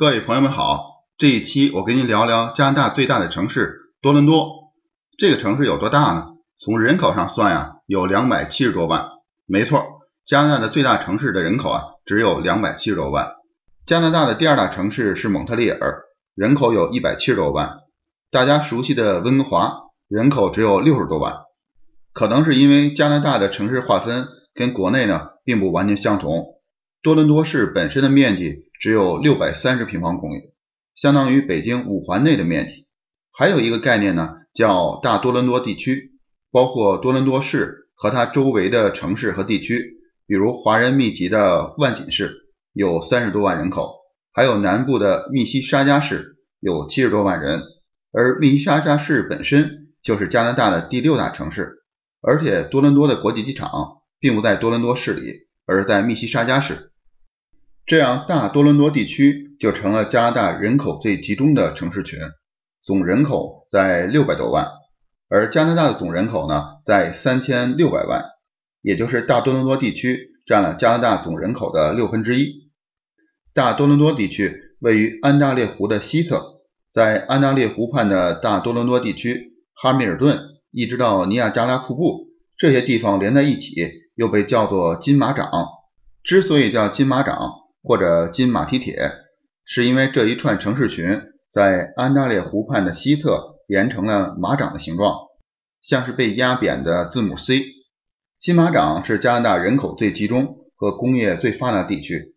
各位朋友们好，这一期我跟您聊聊加拿大最大的城市多伦多。这个城市有多大呢？从人口上算呀，有两百七十多万。没错，加拿大的最大城市的人口啊，只有两百七十多万。加拿大的第二大城市是蒙特利尔，人口有一百七十多万。大家熟悉的温哥华，人口只有六十多万。可能是因为加拿大的城市划分跟国内呢，并不完全相同。多伦多市本身的面积只有六百三十平方公里，相当于北京五环内的面积。还有一个概念呢，叫大多伦多地区，包括多伦多市和它周围的城市和地区，比如华人密集的万锦市有三十多万人口，还有南部的密西沙加市有七十多万人。而密西沙加市本身就是加拿大的第六大城市，而且多伦多的国际机场并不在多伦多市里，而在密西沙加市。这样，大多伦多地区就成了加拿大人口最集中的城市群，总人口在六百多万，而加拿大的总人口呢，在三千六百万，也就是大多伦多地区占了加拿大总人口的六分之一。大多伦多地区位于安大略湖的西侧，在安大略湖畔的大多伦多地区，哈密尔顿一直到尼亚加拉瀑布这些地方连在一起，又被叫做金马掌。之所以叫金马掌，或者金马蹄铁，是因为这一串城市群在安大略湖畔的西侧连成了马掌的形状，像是被压扁的字母 C。金马掌是加拿大人口最集中和工业最发达地区，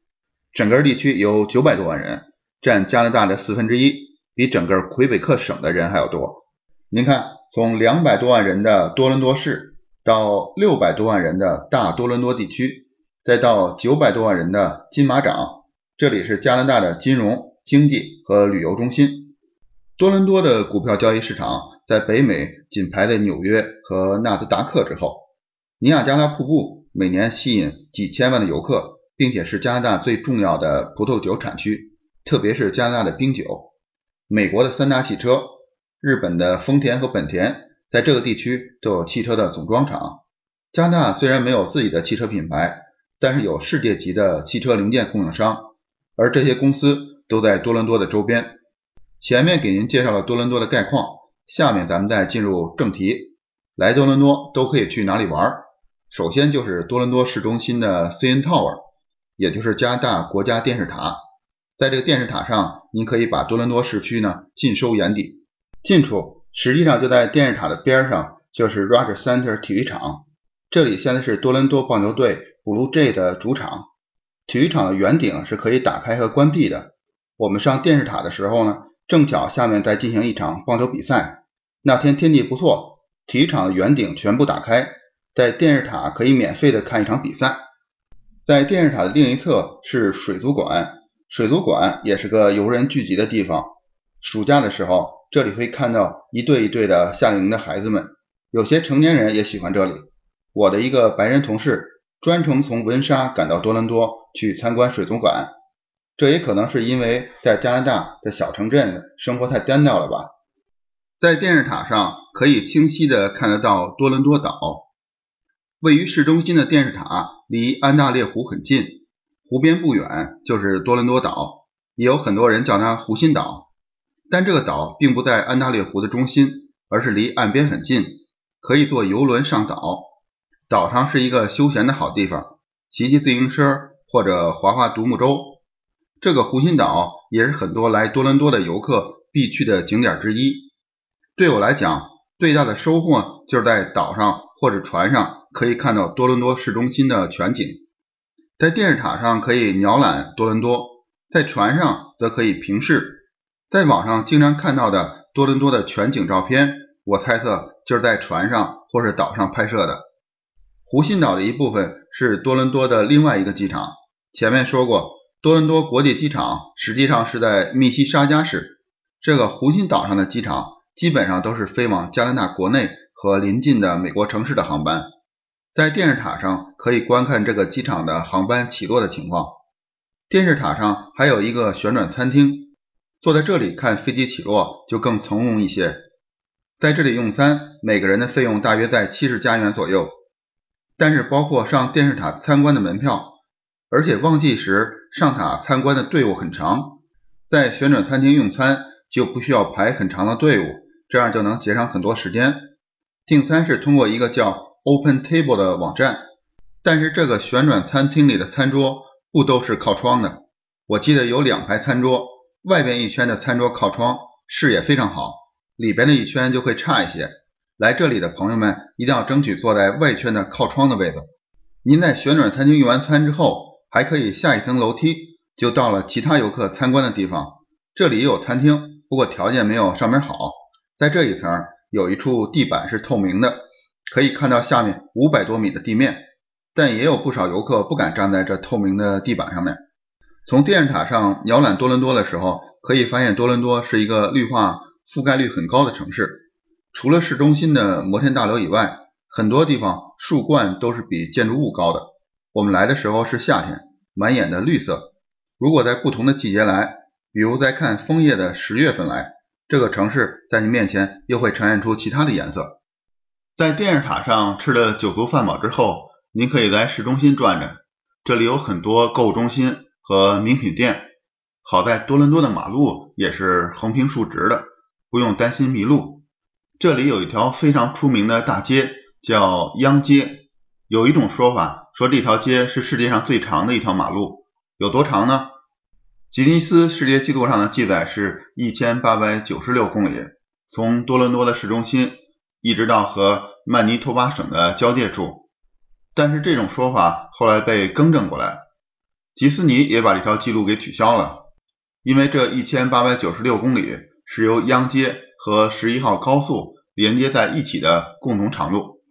整个地区有九百多万人，占加拿大的四分之一，比整个魁北克省的人还要多。您看，从两百多万人的多伦多市到六百多万人的大多伦多地区。再到九百多万人的金马掌，这里是加拿大的金融、经济和旅游中心。多伦多的股票交易市场在北美仅排在纽约和纳斯达克之后。尼亚加拉瀑布每年吸引几千万的游客，并且是加拿大最重要的葡萄酒产区，特别是加拿大的冰酒。美国的三大汽车，日本的丰田和本田，在这个地区都有汽车的总装厂。加拿大虽然没有自己的汽车品牌。但是有世界级的汽车零件供应商，而这些公司都在多伦多的周边。前面给您介绍了多伦多的概况，下面咱们再进入正题。来多伦多都可以去哪里玩？首先就是多伦多市中心的 CN Tower，也就是加拿大国家电视塔。在这个电视塔上，您可以把多伦多市区呢尽收眼底。近处实际上就在电视塔的边上，就是 Rogers Center 体育场。这里现在是多伦多棒球队。Blue j 的主场，体育场的圆顶是可以打开和关闭的。我们上电视塔的时候呢，正巧下面在进行一场棒球比赛。那天天气不错，体育场的圆顶全部打开，在电视塔可以免费的看一场比赛。在电视塔的另一侧是水族馆，水族馆也是个游人聚集的地方。暑假的时候，这里会看到一对一对的夏令营的孩子们，有些成年人也喜欢这里。我的一个白人同事。专程从温莎赶到多伦多去参观水族馆，这也可能是因为在加拿大的小城镇生活太单调了吧。在电视塔上可以清晰的看得到多伦多岛，位于市中心的电视塔离安大略湖很近，湖边不远就是多伦多岛，也有很多人叫它湖心岛。但这个岛并不在安大略湖的中心，而是离岸边很近，可以坐游轮上岛。岛上是一个休闲的好地方，骑骑自行车或者划划独木舟。这个湖心岛也是很多来多伦多的游客必去的景点之一。对我来讲，最大的收获就是在岛上或者船上可以看到多伦多市中心的全景。在电视塔上可以鸟览多伦多，在船上则可以平视。在网上经常看到的多伦多的全景照片，我猜测就是在船上或是岛上拍摄的。湖心岛的一部分是多伦多的另外一个机场。前面说过，多伦多国际机场实际上是在密西沙加市。这个湖心岛上的机场基本上都是飞往加拿大国内和邻近的美国城市的航班。在电视塔上可以观看这个机场的航班起落的情况。电视塔上还有一个旋转餐厅，坐在这里看飞机起落就更从容一些。在这里用餐，每个人的费用大约在七十加元左右。但是包括上电视塔参观的门票，而且旺季时上塔参观的队伍很长，在旋转餐厅用餐就不需要排很长的队伍，这样就能节省很多时间。订餐是通过一个叫 Open Table 的网站，但是这个旋转餐厅里的餐桌不都是靠窗的。我记得有两排餐桌，外边一圈的餐桌靠窗，视野非常好，里边的一圈就会差一些。来这里的朋友们一定要争取坐在外圈的靠窗的位置。您在旋转餐厅用完餐之后，还可以下一层楼梯。就到了其他游客参观的地方，这里也有餐厅，不过条件没有上面好。在这一层有一处地板是透明的，可以看到下面五百多米的地面。但也有不少游客不敢站在这透明的地板上面。从电视塔上鸟览多伦多的时候，可以发现多伦多是一个绿化覆盖率很高的城市。除了市中心的摩天大楼以外，很多地方树冠都是比建筑物高的。我们来的时候是夏天，满眼的绿色。如果在不同的季节来，比如在看枫叶的十月份来，这个城市在你面前又会呈现出其他的颜色。在电视塔上吃了酒足饭饱之后，您可以在市中心转转，这里有很多购物中心和名品店。好在多伦多的马路也是横平竖直的，不用担心迷路。这里有一条非常出名的大街，叫央街。有一种说法说这条街是世界上最长的一条马路，有多长呢？吉尼斯世界纪录上的记载是一千八百九十六公里，从多伦多的市中心一直到和曼尼托巴省的交界处。但是这种说法后来被更正过来，吉斯尼也把这条记录给取消了，因为这一千八百九十六公里是由央街和十一号高速连接在一起的共同长路。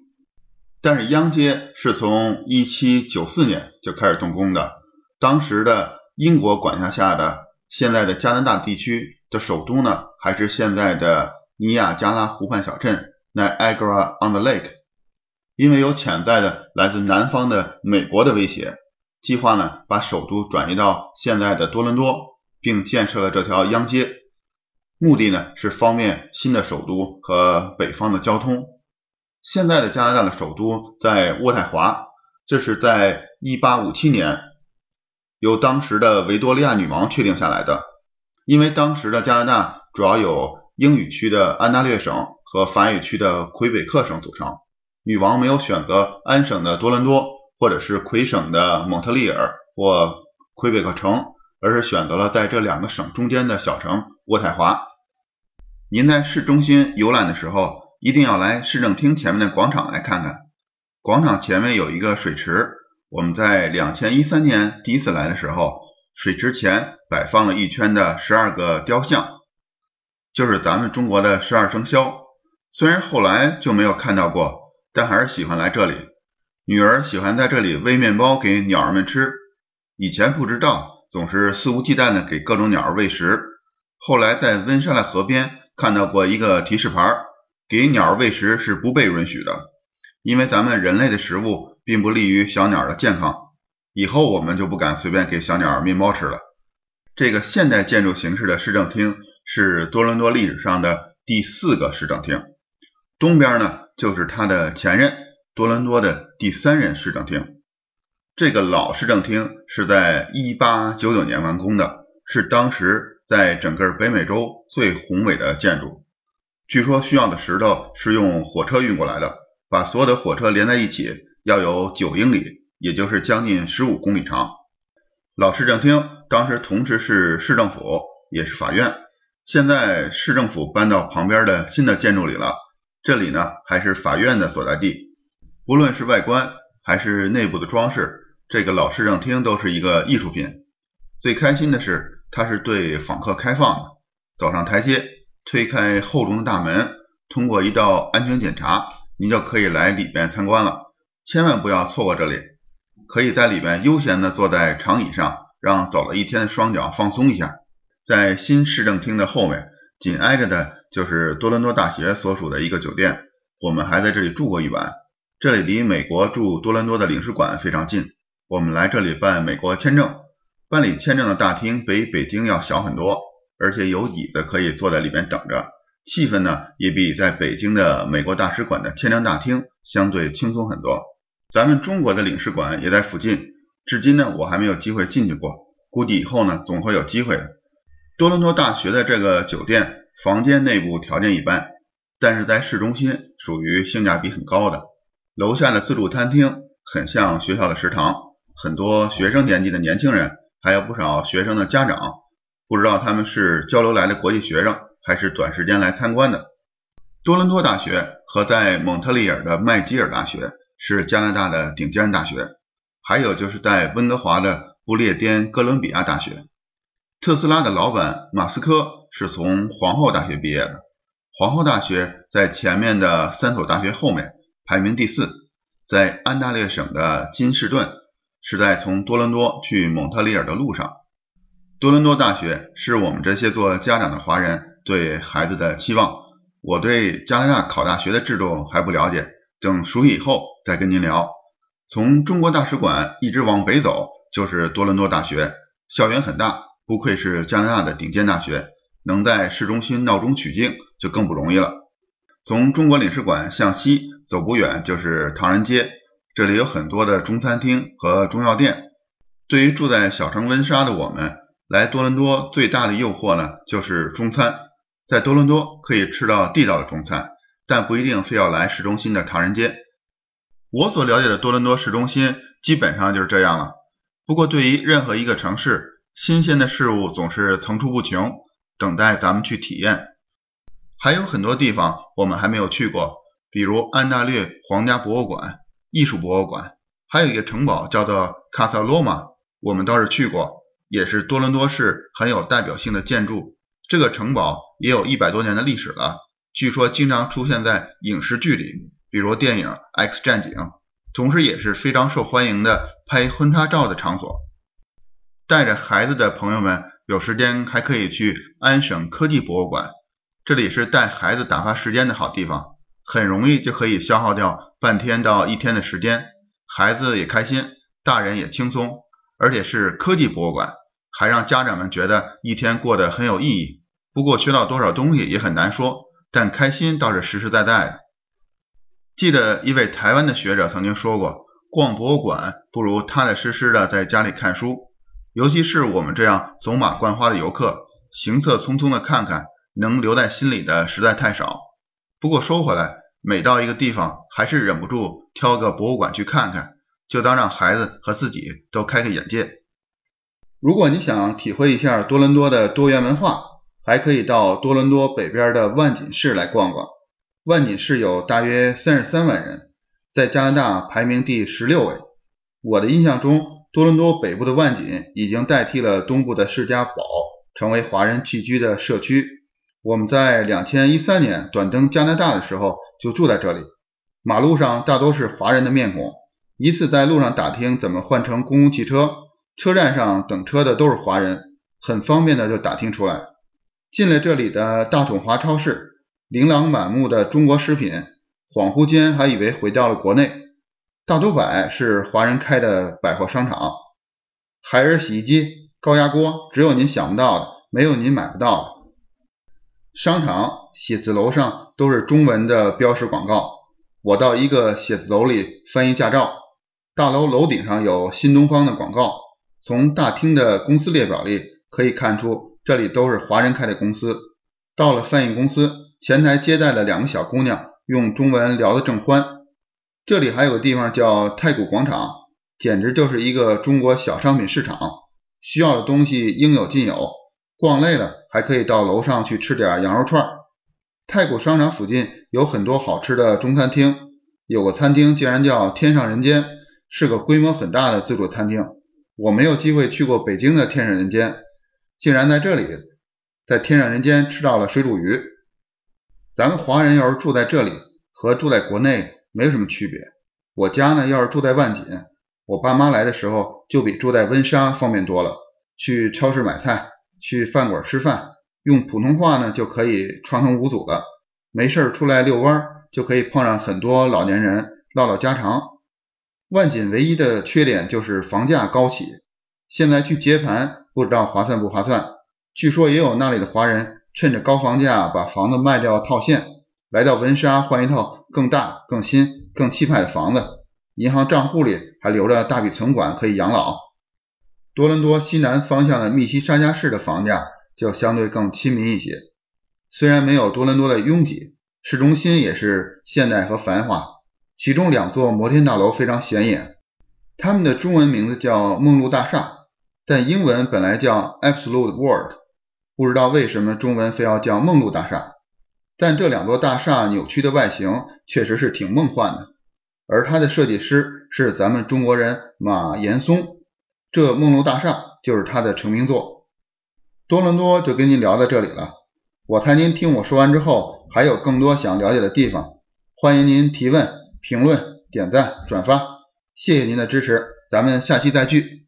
但是央街是从一七九四年就开始动工的，当时的。英国管辖下的现在的加拿大地区的首都呢，还是现在的尼亚加拉湖畔小镇 Niagara on the Lake。因为有潜在的来自南方的美国的威胁，计划呢把首都转移到现在的多伦多，并建设了这条央街，目的呢是方便新的首都和北方的交通。现在的加拿大的首都在渥太华，这是在1857年。由当时的维多利亚女王确定下来的，因为当时的加拿大主要有英语区的安大略省和法语区的魁北克省组成，女王没有选择安省的多伦多或者是魁省的蒙特利尔或魁北克城，而是选择了在这两个省中间的小城渥太华。您在市中心游览的时候，一定要来市政厅前面的广场来看看，广场前面有一个水池。我们在两千一三年第一次来的时候，水池前摆放了一圈的十二个雕像，就是咱们中国的十二生肖。虽然后来就没有看到过，但还是喜欢来这里。女儿喜欢在这里喂面包给鸟儿们吃，以前不知道，总是肆无忌惮的给各种鸟儿喂食。后来在温莎的河边看到过一个提示牌，给鸟儿喂食是不被允许的，因为咱们人类的食物。并不利于小鸟的健康，以后我们就不敢随便给小鸟面包吃了。这个现代建筑形式的市政厅是多伦多历史上的第四个市政厅，东边呢就是它的前任多伦多的第三任市政厅。这个老市政厅是在1899年完工的，是当时在整个北美洲最宏伟的建筑。据说需要的石头是用火车运过来的，把所有的火车连在一起。要有九英里，也就是将近十五公里长。老市政厅当时同时是市政府，也是法院。现在市政府搬到旁边的新的建筑里了，这里呢还是法院的所在地。不论是外观还是内部的装饰，这个老市政厅都是一个艺术品。最开心的是，它是对访客开放的。走上台阶，推开厚重的大门，通过一道安全检查，您就可以来里边参观了。千万不要错过这里，可以在里边悠闲的坐在长椅上，让走了一天的双脚放松一下。在新市政厅的后面，紧挨着的就是多伦多大学所属的一个酒店，我们还在这里住过一晚。这里离美国驻多伦多的领事馆非常近，我们来这里办美国签证，办理签证的大厅比北京要小很多，而且有椅子可以坐在里面等着。气氛呢，也比在北京的美国大使馆的签证大厅相对轻松很多。咱们中国的领事馆也在附近，至今呢我还没有机会进去过，估计以后呢总会有机会的。多伦多大学的这个酒店房间内部条件一般，但是在市中心属于性价比很高的。楼下的自助餐厅很像学校的食堂，很多学生年纪的年轻人，还有不少学生的家长，不知道他们是交流来的国际学生，还是短时间来参观的。多伦多大学和在蒙特利尔的麦吉尔大学是加拿大的顶尖大学，还有就是在温哥华的不列颠哥伦比亚大学。特斯拉的老板马斯克是从皇后大学毕业的，皇后大学在前面的三所大学后面。排名第四，在安大略省的金士顿，是在从多伦多去蒙特利尔的路上。多伦多大学是我们这些做家长的华人对孩子的期望。我对加拿大考大学的制度还不了解，等熟悉以后再跟您聊。从中国大使馆一直往北走就是多伦多大学，校园很大，不愧是加拿大的顶尖大学，能在市中心闹中取静就更不容易了。从中国领事馆向西走不远就是唐人街，这里有很多的中餐厅和中药店。对于住在小城温莎的我们，来多伦多最大的诱惑呢就是中餐。在多伦多可以吃到地道的中餐，但不一定非要来市中心的唐人街。我所了解的多伦多市中心基本上就是这样了。不过对于任何一个城市，新鲜的事物总是层出不穷，等待咱们去体验。还有很多地方我们还没有去过，比如安大略皇家博物馆、艺术博物馆，还有一个城堡叫做卡萨罗马，我们倒是去过，也是多伦多市很有代表性的建筑。这个城堡也有一百多年的历史了，据说经常出现在影视剧里，比如电影《X 战警》，同时也是非常受欢迎的拍婚纱照的场所。带着孩子的朋友们有时间还可以去安省科技博物馆。这里是带孩子打发时间的好地方，很容易就可以消耗掉半天到一天的时间，孩子也开心，大人也轻松，而且是科技博物馆，还让家长们觉得一天过得很有意义。不过学到多少东西也很难说，但开心倒是实实在在的。记得一位台湾的学者曾经说过，逛博物馆不如踏踏实实的在家里看书，尤其是我们这样走马观花的游客，行色匆匆的看看。能留在心里的实在太少。不过说回来，每到一个地方，还是忍不住挑个博物馆去看看，就当让孩子和自己都开开眼界。如果你想体会一下多伦多的多元文化，还可以到多伦多北边的万锦市来逛逛。万锦市有大约三十三万人，在加拿大排名第十六位。我的印象中，多伦多北部的万锦已经代替了东部的士嘉堡，成为华人聚居的社区。我们在两千一三年短登加拿大的时候就住在这里，马路上大多是华人的面孔。一次在路上打听怎么换乘公共汽车，车站上等车的都是华人，很方便的就打听出来。进了这里的大统华超市，琳琅满目的中国食品，恍惚间还以为回到了国内。大都百是华人开的百货商场，海尔洗衣机、高压锅，只有您想不到的，没有您买不到的。商场写字楼上都是中文的标识广告。我到一个写字楼里翻译驾照，大楼楼顶上有新东方的广告。从大厅的公司列表里可以看出，这里都是华人开的公司。到了翻译公司，前台接待了两个小姑娘，用中文聊得正欢。这里还有个地方叫太古广场，简直就是一个中国小商品市场，需要的东西应有尽有。逛累了，还可以到楼上去吃点羊肉串。太古商场附近有很多好吃的中餐厅，有个餐厅竟然叫天上人间，是个规模很大的自助餐厅。我没有机会去过北京的天上人间，竟然在这里，在天上人间吃到了水煮鱼。咱们华人要是住在这里，和住在国内没有什么区别。我家呢，要是住在万锦，我爸妈来的时候就比住在温莎方便多了，去超市买菜。去饭馆吃饭，用普通话呢就可以畅通无阻了。没事出来遛弯，就可以碰上很多老年人唠唠家常。万锦唯一的缺点就是房价高起，现在去接盘不知道划算不划算。据说也有那里的华人趁着高房价把房子卖掉套现，来到温莎换一套更大、更新、更气派的房子，银行账户里还留着大笔存款可以养老。多伦多西南方向的密西沙加市的房价就相对更亲民一些。虽然没有多伦多的拥挤，市中心也是现代和繁华，其中两座摩天大楼非常显眼。它们的中文名字叫梦露大厦，但英文本来叫 Absolute World，不知道为什么中文非要叫梦露大厦。但这两座大厦扭曲的外形确实是挺梦幻的，而它的设计师是咱们中国人马岩松，这梦露大厦就是他的成名作。多伦多就跟您聊到这里了，我猜您听我说完之后还有更多想了解的地方，欢迎您提问、评论、点赞、转发。谢谢您的支持，咱们下期再聚。